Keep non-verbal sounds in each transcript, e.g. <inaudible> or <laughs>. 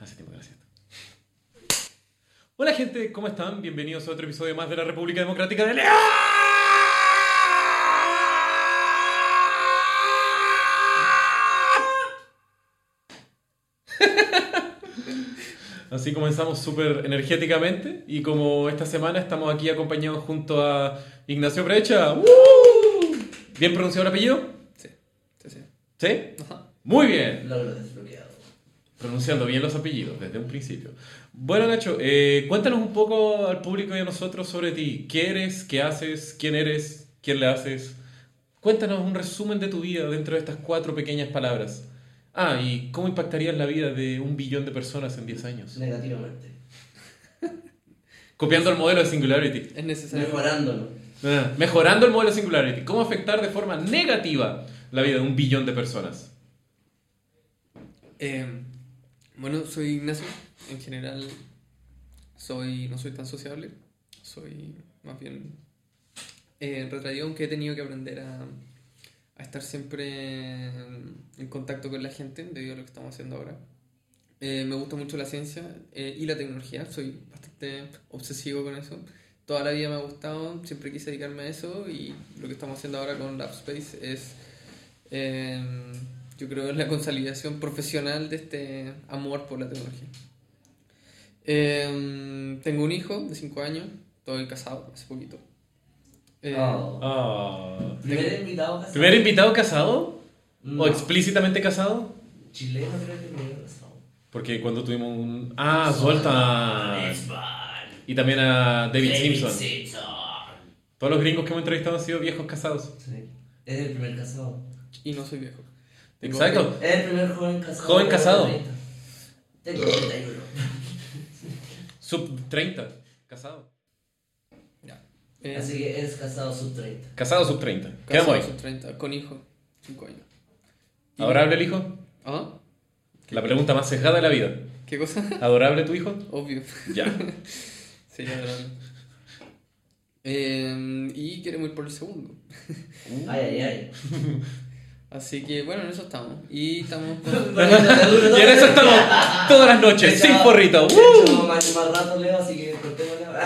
Hace tiempo que. Hola gente, ¿cómo están? Bienvenidos a otro episodio más de la República Democrática de León. <laughs> Así comenzamos súper energéticamente y como esta semana estamos aquí acompañados junto a Ignacio Brecha. ¿Bien pronunciado el apellido? Sí, sí, sí. ¿Sí? Ajá. Muy bien. Desbloqueado. Pronunciando bien los apellidos desde un principio. Bueno, Nacho, eh, cuéntanos un poco al público y a nosotros sobre ti. ¿Qué eres? ¿Qué haces? ¿Quién eres? ¿Quién le haces? Cuéntanos un resumen de tu vida dentro de estas cuatro pequeñas palabras. Ah, y cómo impactarías la vida de un billón de personas en 10 años. Negativamente. <laughs> Copiando el modelo de Singularity. Es necesario. Mejorándolo. Ah, Mejorando el modelo de Singularity. ¿Cómo afectar de forma negativa la vida de un billón de personas? Eh, bueno, soy Ignacio. En general, soy, no soy tan sociable. Soy más bien eh, retraído, aunque he tenido que aprender a, a estar siempre en, en contacto con la gente debido a lo que estamos haciendo ahora. Eh, me gusta mucho la ciencia eh, y la tecnología. Soy bastante obsesivo con eso. Toda la vida me ha gustado, siempre quise dedicarme a eso y lo que estamos haciendo ahora con LabSpace es, eh, yo creo, la consolidación profesional de este amor por la tecnología. Eh, tengo un hijo de 5 años, estoy casado hace poquito. Eh, Oh. Ah. Primer invitado casado. ¿Primer invitado casado? No. ¿O explícitamente casado? Chileno creo que primero casado. Porque cuando tuvimos un... Ah. Zoltan. Y también a David, Simpson. Simpson. Todos los gringos que hemos entrevistado han sido viejos casados. Sí. Es el primer casado. Y no soy viejo. Tengo- Exacto. Es el primer joven casado. Joven casado. 30. Tengo 31. Sub 30. Casado. Ya. Eh, Así que eres casado sub 30. Casado sub 30. casado Quedamos ahí. sus 30, con hijo, 5 años. ¿Adorable el hijo? ¿Ah? La pregunta más cejada de la vida. ¿Qué cosa? ¿Adorable tu hijo? Obvio. Ya. <laughs> Sí, adorable. Eh, y queremos ir por el segundo. Ay, ay, ay. <laughs> Así que bueno, en eso estamos. Y estamos con... y en eso estamos todas las noches, sin porrito. Más, más rato leo, así que.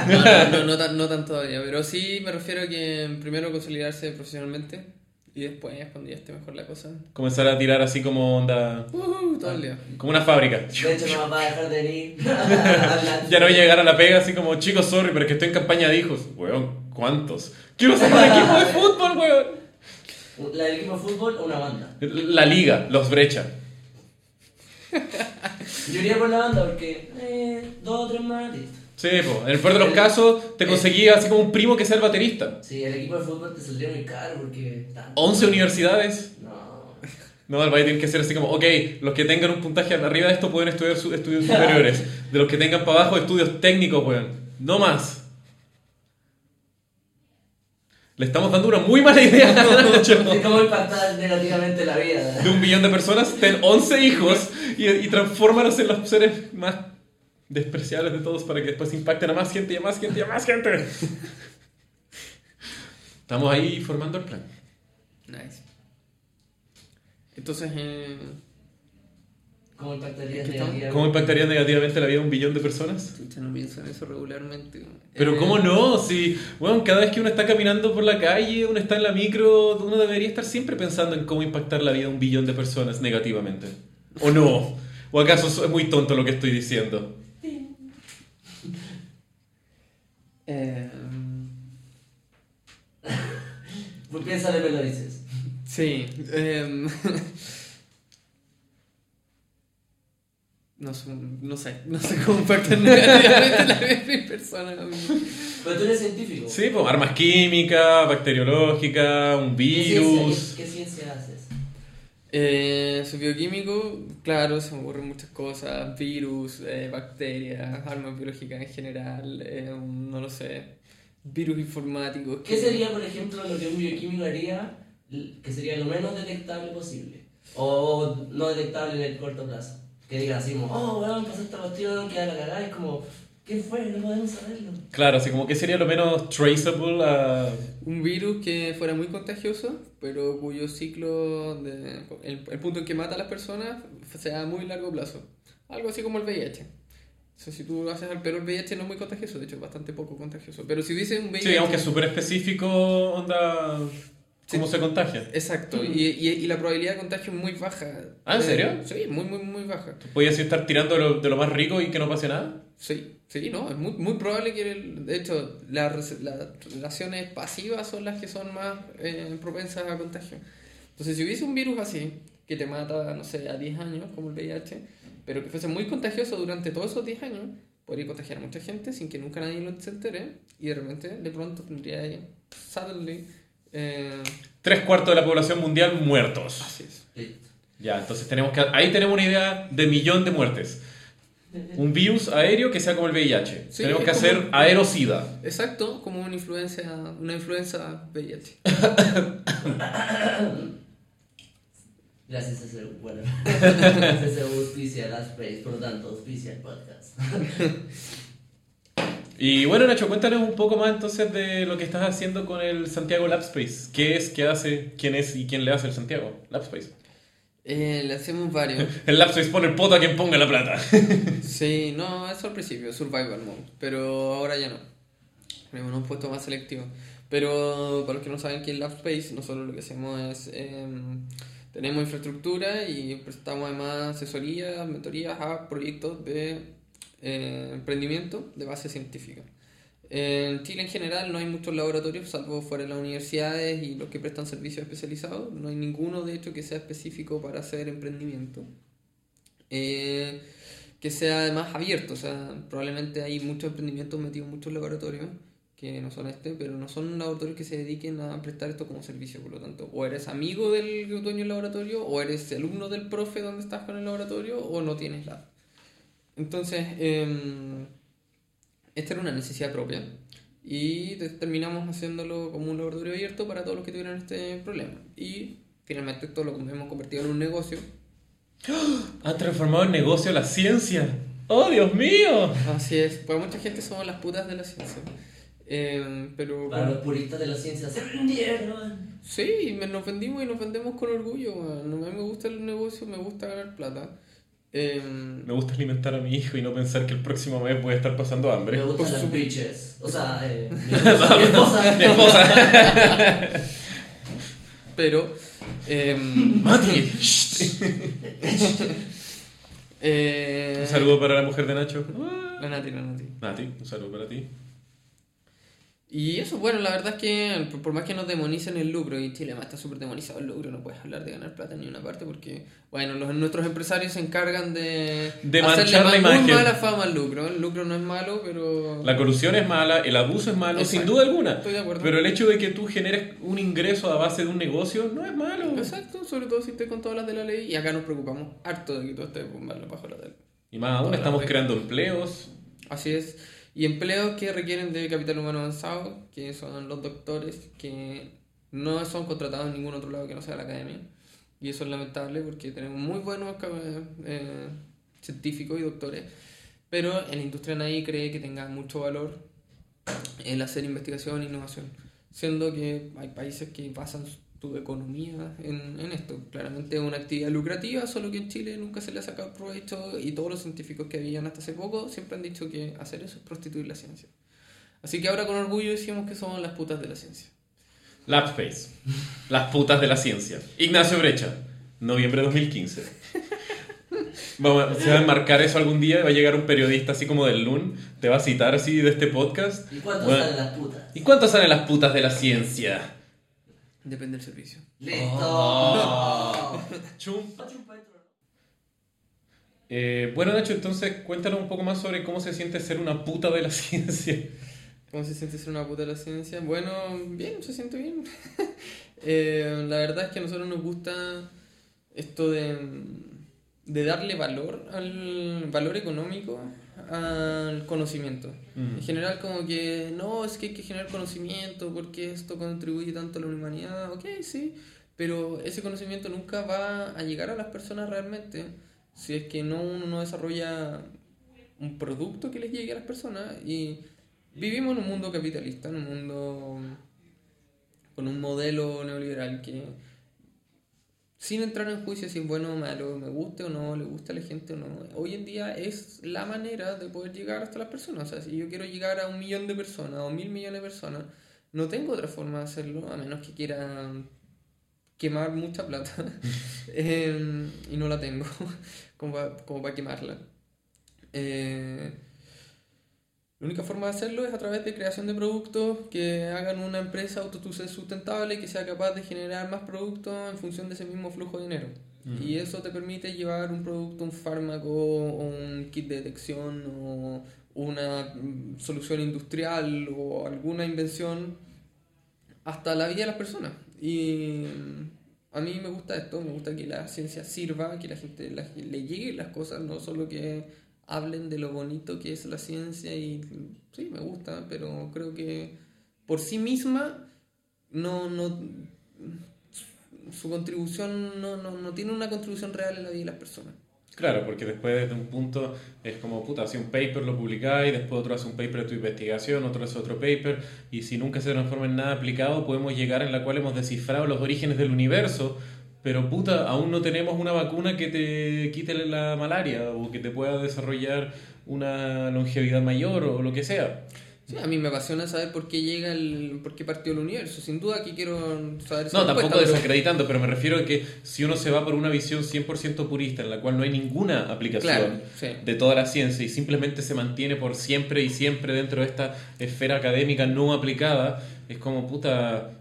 No, no, no, no tan, no tan todavía, pero sí me refiero a que primero consolidarse profesionalmente y después, cuando ya esté mejor la cosa, Comenzar a tirar así como onda. uh, todo el día. Como una fábrica. De hecho, no me va a dejar de venir. Ya no voy a llegar a la pega así como, chicos, sorry, pero es que estoy en campaña de hijos. Weón, ¿cuántos? Quiero ser un equipo de fútbol, weón. ¿La del equipo de fútbol o una banda? La liga, los brecha. Yo iría por la banda porque. Eh, dos o tres más, listo. Sí, po. en el peor de los casos, te conseguí así como un primo que sea el baterista. Sí, el equipo de fútbol te saldría muy caro porque. tanto. 11 universidades. No. No, el Valle tiene que ser así como, ok, los que tengan un puntaje arriba de esto pueden estudiar su- estudios superiores. <laughs> De los que tengan para abajo, estudios técnicos, weón. No más. Le estamos dando una muy mala idea a impactar <laughs> negativamente la vida. De un millón de personas, ten 11 hijos y, y transfórmalos en los seres más despreciables de todos para que después impacten a más gente y a más gente y a más gente. Estamos ahí formando el plan. Nice. Entonces, eh, ¿Cómo impactaría negativamente? ¿Cómo impactaría negativamente la vida de un billón de personas? chucha, no pienso en eso regularmente. Pero Eh, ¿cómo no? Si, bueno, cada vez que uno está caminando por la calle, uno está en la micro, uno debería estar siempre pensando en cómo impactar la vida de un billón de personas negativamente. ¿O no? ¿O acaso es muy tonto lo que estoy diciendo? Eh, Pues piénsale, me lo dices. sí. em, <laughs> no, sé, no sé, no sé cómo impactan <laughs> negativamente la vida de mi persona. Pero tú eres científico. Sí, pues armas químicas, bacteriológica, un ¿Qué virus. ciencia, qué ciencia haces? Eh, soy bioquímico, claro, se me ocurren muchas cosas, virus, eh, bacterias, armas biológicas en general, eh, no lo sé, virus informáticos. ¿Qué sería, por ejemplo, lo que un bioquímico haría que sería lo menos detectable posible? O no detectable en el corto plazo. Que digan así como, oh, weón, pasó esta cuestión, que la cagada. Es como, ¿qué fue? No podemos saberlo. Claro, así como que sería lo menos traceable a... Un virus que fuera muy contagioso, pero cuyo ciclo, de, el, el punto en que mata a las personas sea a muy largo plazo. algo así como el VIH. O sea, si tú haces al pelo, el VIH no es muy contagioso, de hecho es bastante poco contagioso. Pero si hubiese un VIH... Sí, aunque es súper específico, onda, cómo se contagia. Exacto, y, y, y la probabilidad de contagio es muy baja. Ah, ¿en Eh, serio? Sí, muy, muy, muy baja. ¿Podías estar tirando de lo, de lo más rico y que no pase nada? Sí, sí, no, es muy, muy probable que, el- de hecho, las relaciones pasivas son las que son más eh, propensas a contagio. Entonces, si hubiese un virus así, que te mata, no sé, a 10 años, como el VIH, pero que fuese muy contagioso durante todos esos 10 años, podría contagiar a mucha gente sin que nunca nadie lo se entere, y de repente, de pronto, tendría ahí, suddenly, eh, Tres cuartos de la población mundial muertos. así es. Ya, entonces tenemos que... Ahí tenemos una idea de millón de muertes. Un virus aéreo que sea como el VIH. Sí, tenemos que hacer como- aerosida. Exacto, como una influencia, una influenza VIH. <laughs> Gracias, CC. Bueno, <laughs> CC auspicia Last Place, por lo tanto, auspicia el podcast. <laughs> Y bueno, Nacho, cuéntanos un poco más entonces de lo que estás haciendo con el Santiago Lab Space. ¿Qué es, qué hace, quién es y quién le hace el Santiago Lab Space? Eh, le hacemos varios. <laughs> El Lab Space pone el poto a quien ponga la plata. <laughs> Sí, no, eso al principio, survival mode, pero ahora ya no. Tenemos un puesto más selectivo. Pero para los que no saben qué es LabSpace, nosotros lo que hacemos es, em, tenemos infraestructura y prestamos además asesorías, mentorías a proyectos de eh, emprendimiento de base científica. En Chile en general no hay muchos laboratorios, salvo fuera de las universidades y los que prestan servicios especializados. No hay ninguno, de hecho, que sea específico para hacer emprendimiento. Eh, que sea además abierto, o sea, probablemente hay muchos emprendimientos metidos en muchos laboratorios que no son este, pero no son laboratorios que se dediquen a prestar esto como servicio, por lo tanto, o eres amigo del dueño del laboratorio, o eres alumno del profe donde estás con el laboratorio, o no tienes lab. Entonces, em, esta era una necesidad propia y te- terminamos haciéndolo como un laboratorio abierto para todos los que tuvieran este problema. Y finalmente esto lo hemos convertido en un negocio <gasps> Ha transformado en negocio la ciencia. ¡Oh, Dios mío! Así es, para mucha gente somos las putas de la ciencia. Eh, pero Para los puristas de la ciencia, se vendieron. sí, nos vendimos y nos vendemos con orgullo. weón. A mí me gusta el negocio, me gusta ganar plata. Eh, Me gusta alimentar a mi hijo y no pensar que el próximo mes voy a estar pasando Me hambre. gustan Por las bitches. O sea, eh, <laughs> mi esposa. mi esposa. Mi esposa. pero. eh, <laughs> Mati. eh, Un saludo para la mujer de Nacho. La Nati, la Nati. Nati, un saludo para ti. Y eso, bueno, la verdad es que por- más que nos demonicen el lucro, y Chile además está súper demonizado el lucro, no puedes hablar de ganar plata en ni una parte porque, bueno, los, nuestros empresarios se encargan de, De hacerle manchar la ma- muy imagen. mala fama al lucro. El lucro no es malo, pero... La corrupción es mala, el abuso es malo, Exacto. sin duda alguna. Estoy de acuerdo. Pero el hecho de que tú generes un ingreso a base de un negocio no es malo. Exacto, sobre todo si estoy con todas las de la ley y acá nos preocupamos harto de que todo esté malo bajo la ley. Y más aún, estamos creando empleos. Así es. Y empleos que requieren de capital humano avanzado, que son los doctores, que no son contratados en ningún otro lado que no sea la academia. Y eso es lamentable porque tenemos muy buenos eh, científicos y doctores, pero en la industria nadie cree que tenga mucho valor el hacer investigación e innovación. Siendo que hay países que basan su economía en, en esto. Claramente es una actividad lucrativa, solo que en Chile nunca se le ha sacado provecho y todos los científicos que habían hasta hace poco siempre han dicho que hacer eso es prostituir la ciencia. Así que ahora con orgullo decimos que somos las putas de la ciencia. LabSpace. Las putas de la ciencia. Ignacio Brecha. Noviembre de 2015. Vamos, a- se va a enmarcar eso algún día. Va a llegar un periodista así como del LUN. Te va a citar así de este podcast. ¿Y cuánto Bueno, salen las putas? ¿Y cuánto salen las putas de la ciencia? Depende del servicio. ¡Listo! <laughs> Chum. Eh, bueno, Nacho, entonces cuéntanos un poco más sobre cómo se siente ser una puta de la <laughs> ciencia. ¿Cómo se siente ser una puta de la ciencia? Bueno, bien, se siente bien. <laughs> Eh, la verdad es que a nosotros nos gusta esto de, de darle valor al valor económico al conocimiento. Mm. En general como que no, es que hay que generar conocimiento porque esto contribuye tanto a la humanidad, ok, sí, pero ese conocimiento nunca va a llegar a las personas realmente si es que no uno no desarrolla un producto que les llegue a las personas y vivimos en un mundo capitalista, en un mundo con un modelo neoliberal que sin entrar en juicio si es bueno o malo, me guste o no, le gusta a la gente o no. Hoy en día es la manera de poder llegar hasta las personas. O sea, si yo quiero llegar a un millón de personas o mil millones de personas, no tengo otra forma de hacerlo, a menos que quiera quemar mucha plata. <laughs> Eh, y no la tengo, <laughs> como para, como para quemarla. Eh, la única forma de hacerlo es a través de creación de productos que hagan una empresa autosustentable que sea capaz de generar más productos en función de ese mismo flujo de dinero. Y eso te permite llevar un producto, un fármaco, o un kit de detección o una solución industrial o alguna invención hasta la vida de las personas. Y a mí me gusta esto, me gusta que la ciencia sirva, que la gente la- le lleguen las cosas, no solo que hablen de lo bonito que es la ciencia y sí, me gusta, pero creo que por sí misma no, no su contribución no, no, no tiene una contribución real en la vida de las personas. Claro, porque después desde un punto es como, puta, hace un paper, lo publicáis, después otro hace un paper de tu investigación, otro hace otro paper, y si nunca se transforma en nada aplicado, podemos llegar en la cual hemos descifrado los orígenes del universo, pero puta, aún no tenemos una vacuna que te quite la malaria o que te pueda desarrollar una longevidad mayor o lo que sea. Sí, a mí me apasiona saber por qué llega el, por qué partió el universo. Sin duda que quiero saber esa No, tampoco pero- desacreditando, pero me refiero a que si uno se va por una visión 100% purista en la cual no hay ninguna aplicación Claro, sí. de toda la ciencia y simplemente se mantiene por siempre y siempre dentro de esta esfera académica no aplicada, es como puta,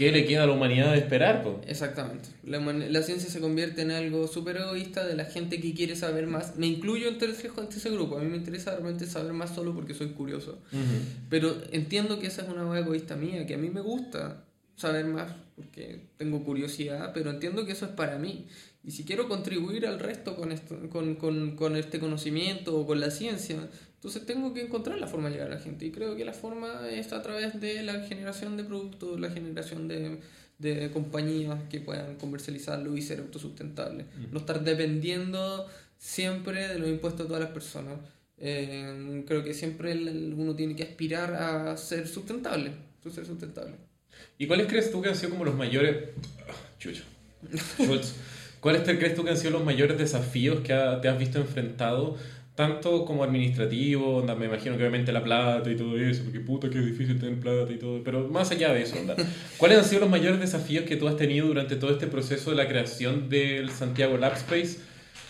¿qué le queda a la humanidad de esperar? po? Exactamente. La, la ciencia se convierte en algo súper egoísta de la gente que quiere saber más. Me incluyo entre ese, entre ese grupo. A mí me interesa realmente saber más solo porque soy curioso. Pero entiendo que esa es una hueá egoísta mía, que a mí me gusta saber más porque tengo curiosidad, pero entiendo que eso es para mí. Y si quiero contribuir al resto con, esto, con, con, con este conocimiento o con la ciencia, entonces tengo que encontrar la forma de llegar a la gente. Y creo que la forma es a través de la generación de productos, la generación de, de compañías que puedan comercializarlo y ser autosustentables. No estar dependiendo siempre de los impuestos de todas las personas. Eh, creo que siempre uno tiene que aspirar a ser sustentable. a ser sustentable. ¿Y cuáles crees tú que han sido como los mayores... Chucho. <laughs> Schultz. ¿Cuáles te crees tú que han sido los mayores desafíos que ha- te has visto enfrentado? Tanto como administrativo, onda, me imagino que obviamente la plata y todo eso, porque puta que es difícil tener plata y todo, pero más allá de eso, onda, <laughs> ¿cuáles han sido los mayores desafíos que tú has tenido durante todo este proceso de la creación del Santiago Lab Space?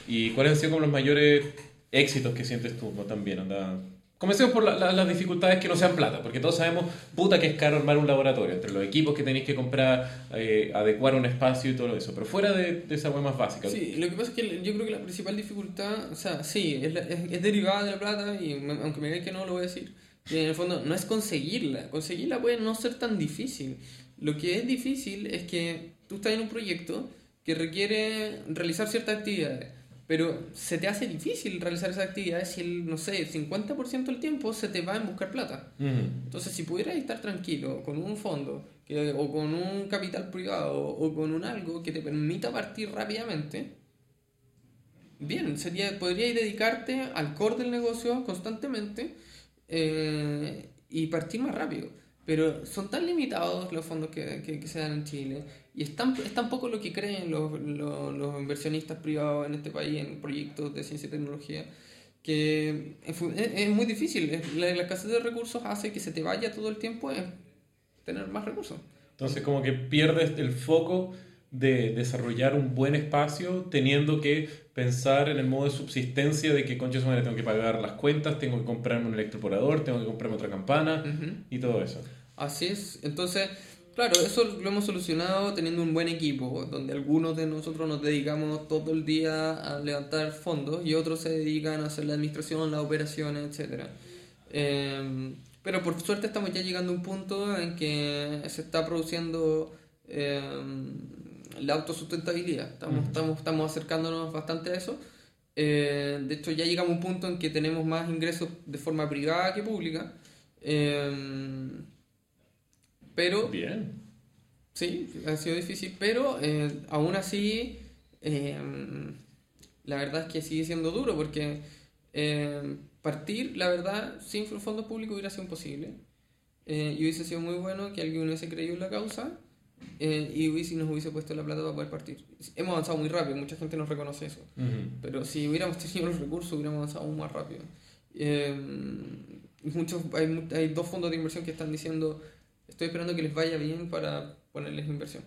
¿Y cuáles han sido como los mayores éxitos que sientes tú no? también? Onda? Comencemos por la- la- las dificultades que no sean plata, porque todos sabemos, puta, que es caro armar un laboratorio, entre los equipos que tenéis que comprar, eh, adecuar un espacio y todo eso, pero fuera de, de esa web más básica. Sí, lo que pasa es que yo creo que la principal dificultad, o sea, sí, es, la- es, es derivada de la plata y me- aunque me digan que no, lo voy a decir. Y en el fondo no es conseguirla, conseguirla puede no ser tan difícil. Lo que es difícil es que tú estás en un proyecto que requiere realizar ciertas actividades, pero se te hace difícil realizar esas actividades si el, no sé, el 50% del tiempo se te va en buscar plata. Entonces, si pudieras estar tranquilo con un fondo que, o con un capital privado o con un algo que te permita partir rápidamente, bien, sería, podrías dedicarte al core del negocio constantemente eh, y partir más rápido. Pero son tan limitados los fondos que, que, que se dan en Chile y es tan, es tan poco lo que creen los, los, los inversionistas privados en este país en proyectos de ciencia y tecnología que es, es- muy difícil. La, la escasez de recursos hace que se te vaya todo el tiempo en tener más recursos. Entonces como que pierdes el foco de desarrollar un buen espacio teniendo que pensar en el modo de subsistencia de que concha madre tengo que pagar las cuentas, tengo que comprarme un electroporador, tengo que comprarme otra campana Ujú. y todo eso. Así es. Entonces, claro, eso lo hemos solucionado teniendo un buen equipo, donde algunos de nosotros nos dedicamos todo el día a levantar fondos y otros se dedican a hacer la administración, las operaciones, etc. pero por suerte estamos ya llegando a un punto en que se está produciendo eh, la autosustentabilidad. Estamos, estamos, estamos acercándonos bastante a eso. Eh, de hecho, ya llegamos a un punto en que tenemos más ingresos de forma privada que pública. Eh, pero, Bien. sí, ha sido difícil, pero eh, aún así, eh, la verdad es que sigue siendo duro porque eh, partir, la verdad, sin fondos públicos hubiera sido imposible. Eh, y hubiese sido muy bueno que alguien hubiese creído en la causa eh, y hubiese, nos hubiese puesto la plata para poder partir. Hemos avanzado muy rápido, mucha gente nos reconoce eso. Ujú. Pero si hubiéramos tenido los recursos, hubiéramos avanzado aún más rápido. Eh, muchos, hay, hay dos fondos de inversión que están diciendo, estoy esperando que les vaya bien para ponerles inversión.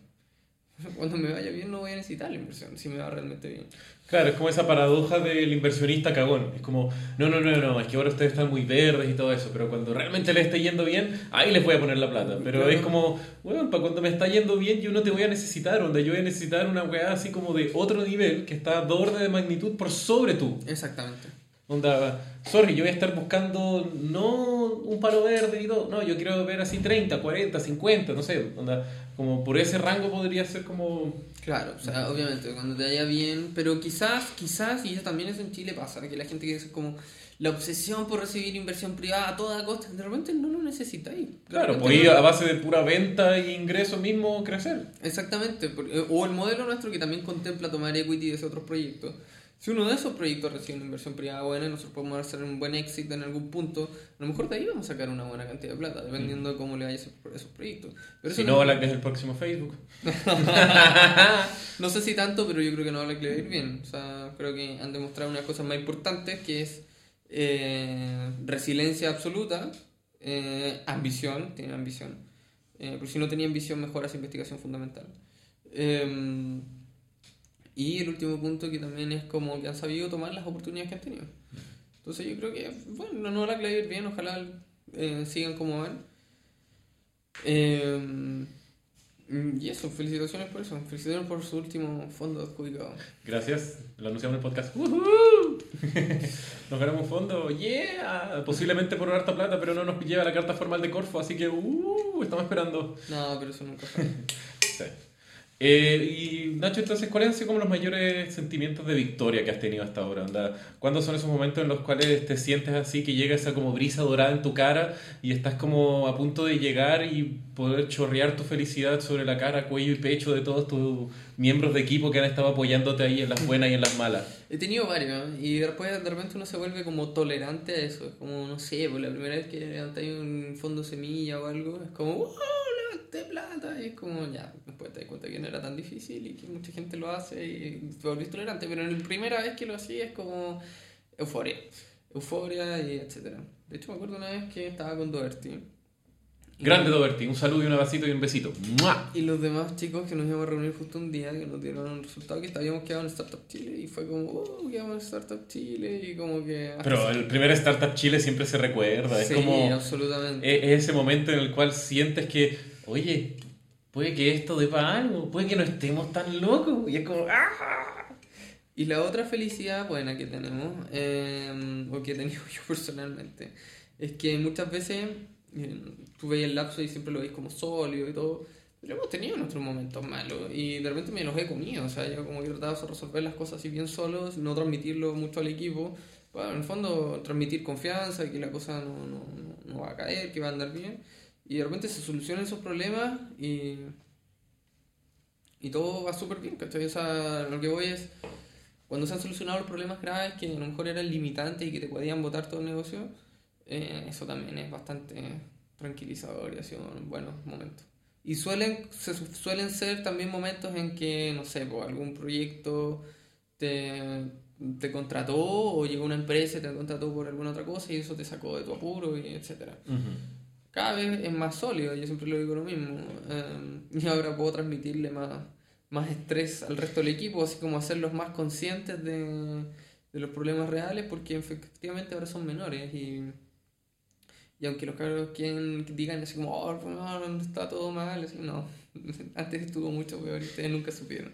<laughs> Cuando me vaya bien no voy a necesitar la inversión, si me va realmente bien. Claro, es como esa paradoja del inversionista cagón. Es como, no, no, no, no, es que ahora ustedes están muy verdes y todo eso, pero cuando realmente les esté yendo bien, ahí les voy a poner la plata. Pero Claro. es como, bueno, para cuando me está yendo bien, yo no te voy a necesitar, onda, yo voy a necesitar una weá así como de otro nivel que está dos órdenes de magnitud por sobre tú. Exactamente. Onda, sorry, yo voy a estar buscando no un palo verde y todo, no, yo quiero ver así 30, 40, 50, no sé, onda, como por ese rango podría ser como... Claro, o sea, obviamente, cuando te vaya bien, pero quizás, quizás, y eso también eso en Chile pasa, que la gente que es como la obsesión por recibir inversión privada a toda costa, de repente no lo necesitáis. Claro, ir no- a base de pura venta e ingreso mismo crecer. Exactamente, porque- eh, o el modelo nuestro que también contempla tomar equity de otros proyectos. Si uno de esos proyectos recibe una inversión privada buena nosotros podemos hacer un buen éxito en algún punto, a lo mejor de ahí vamos a sacar una buena cantidad de plata, dependiendo de cómo le vaya a esos, proyectos. Pero Si eso no, la que es el próximo Facebook. <laughs> No sé si tanto, pero yo creo que no va a ir bien. O sea, creo que han demostrado unas cosas más importantes que es eh, resiliencia absoluta, eh, ambición, tienen ambición. Eh, pero si no tenía ambición, mejora esa investigación fundamental. Eh, y el último punto que también es como que han sabido tomar las oportunidades que han tenido. Entonces yo creo que, bueno, no la clave bien, ojalá eh, sigan como van. Eh, y eso, felicitaciones por eso. Felicitaciones por su último fondo adjudicado. Gracias, lo anunciamos en el podcast. ¡Woohoo! <laughs> Nos ganamos un fondo, yeah. Posiblemente por harta plata, pero no nos lleva la carta formal de Corfo, así que uh, estamos esperando. No, pero eso nunca fue. <laughs> Sí. Eh, y Nacho, entonces, ¿cuáles han sido como los mayores sentimientos de victoria que has tenido hasta ahora? Onda, ¿Cuándo son esos momentos en los cuales te sientes así, que llega esa como brisa dorada en tu cara y estás como a punto de llegar y poder chorrear tu felicidad sobre la cara, cuello y pecho de todos tus miembros de equipo que han estado apoyándote ahí en las <laughs> buenas y en las malas? He tenido varios, y después de repente uno se vuelve como tolerante a eso. Es como, no sé, pues la primera vez que levantáis un fondo semilla o algo, es como, ¡wow! Levanté plata. Y es como, ya, después te das cuenta que no era tan difícil y que mucha gente lo hace y te volvís tolerante. Pero en la primera vez que lo hacía es como euforia. Euforia y etcétera. De hecho, me acuerdo una vez que estaba con Doherty. Grande Doberti, un saludo y un abracito y un besito. ¡Mua! Y los demás chicos que nos íbamos a reunir justo un día que nos dieron un resultado que habíamos quedado en Startup Chile y fue como, oh, quedamos en Startup Chile y como que... Pero el primer Startup Chile siempre se recuerda, es sí, como... absolutamente. Es es ese momento en el cual sientes que, oye, puede que esto dé para algo, puede que no estemos tan locos. Y es como, ¡ah! Y la otra felicidad buena que tenemos, eh, o que he tenido <laughs> yo personalmente, es que muchas veces eh, tú veis el lapso y siempre lo veis como sólido y todo, pero hemos tenido nuestros momentos malos y de repente me los he comido, o sea, yo como que trataba de resolver las cosas así bien solos, no transmitirlo mucho al equipo, bueno, en el fondo transmitir confianza, que la cosa no, no, no, va a caer, que va a andar bien, y de repente se solucionan esos problemas y, y todo va súper bien, ¿cachai? O sea, lo que voy es cuando se han solucionado los problemas graves que a lo mejor eran limitantes y que te podían botar todo el negocio, eh, eso también es bastante tranquilizador y ha sido un buenos momentos. Y suelen, se su- suelen ser también momentos en que, no sé, pues, algún proyecto te, te contrató o llegó una empresa y te contrató por alguna otra cosa y eso te sacó de tu apuro y etcétera cada vez es más sólido, yo siempre lo digo lo mismo. eh, <laughs> y ahora puedo transmitirle más, más estrés al resto del equipo, así como hacerlos más conscientes de, de los problemas reales, porque efectivamente ahora son menores. Y, y aunque los cabros quien digan así como, oh, está todo mal, así, no, <laughs> antes estuvo mucho peor y ustedes nunca supieron.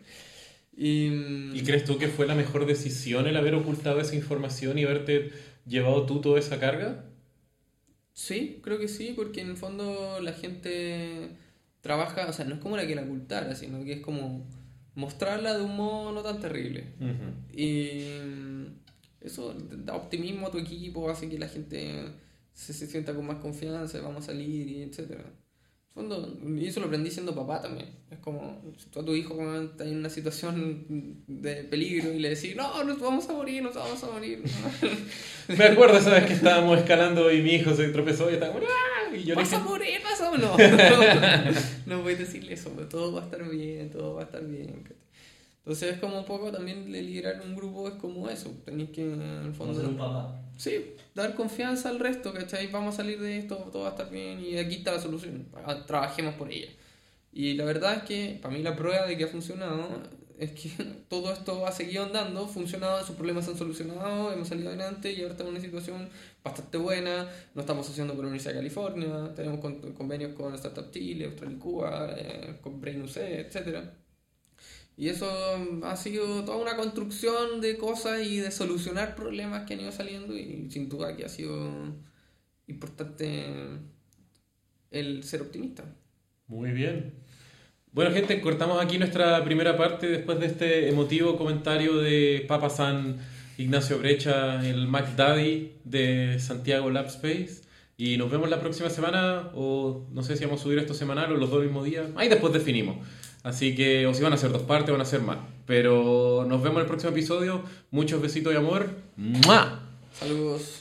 Y, ¿Y crees tú que fue la mejor decisión el haber ocultado esa información y haberte llevado tú toda esa carga? Sí, creo que sí, porque en el fondo la gente trabaja, o sea, no es como la que la ocultara, sino que es como mostrarla de un modo no tan terrible. Y eso da optimismo a tu equipo, hace que la gente se, se sienta con más confianza, vamos a salir y etcétera. Fondo, y eso lo aprendí siendo papá también. Es como, si tú a tu hijo cuando está en una situación de peligro y le decís, no, nos vamos a morir, nos vamos a morir. <laughs> Me acuerdo esa vez que estábamos escalando y mi hijo se tropezó y estaba como, ¡ah! Y yo le ¿Vas a dije, morir? ¿Vas a <laughs> no? no voy a decirle eso, todo va a estar bien, todo va a estar bien. Entonces es como un poco también de liderar un grupo es como eso, tenéis que en el Como fondo... ser un papá. Sí, dar confianza al resto, ¿cachai? Vamos a salir de esto, todo va a estar bien y aquí está la solución. Ah, Trabajemos por ella. Y la verdad es que para mí la prueba de que ha funcionado es que <laughs> todo esto ha seguido andando, funcionado, sus problemas se han solucionado, hemos salido adelante y ahora estamos en una situación bastante buena. Lo estamos haciendo con la Universidad de California, tenemos con- convenios con Startup Chile, Australia Cuba, eh, con Brain UC, etcétera. Y eso ha sido toda una construcción de cosas y de solucionar problemas que han ido saliendo y sin duda que ha sido importante el ser optimista. Muy bien. Bueno, gente, cortamos aquí nuestra primera parte después de este emotivo comentario de Papa San Ignacio Brecha, el Mac Daddy de Santiago Lab Space. Y nos vemos la próxima semana, o no sé si vamos a subir esto semanal o los dos mismos días. Ahí después definimos. Así que, o si van a ser dos partes, van a ser más. Pero nos vemos en el próximo episodio. Muchos besitos y amor. ¡Mua! Saludos.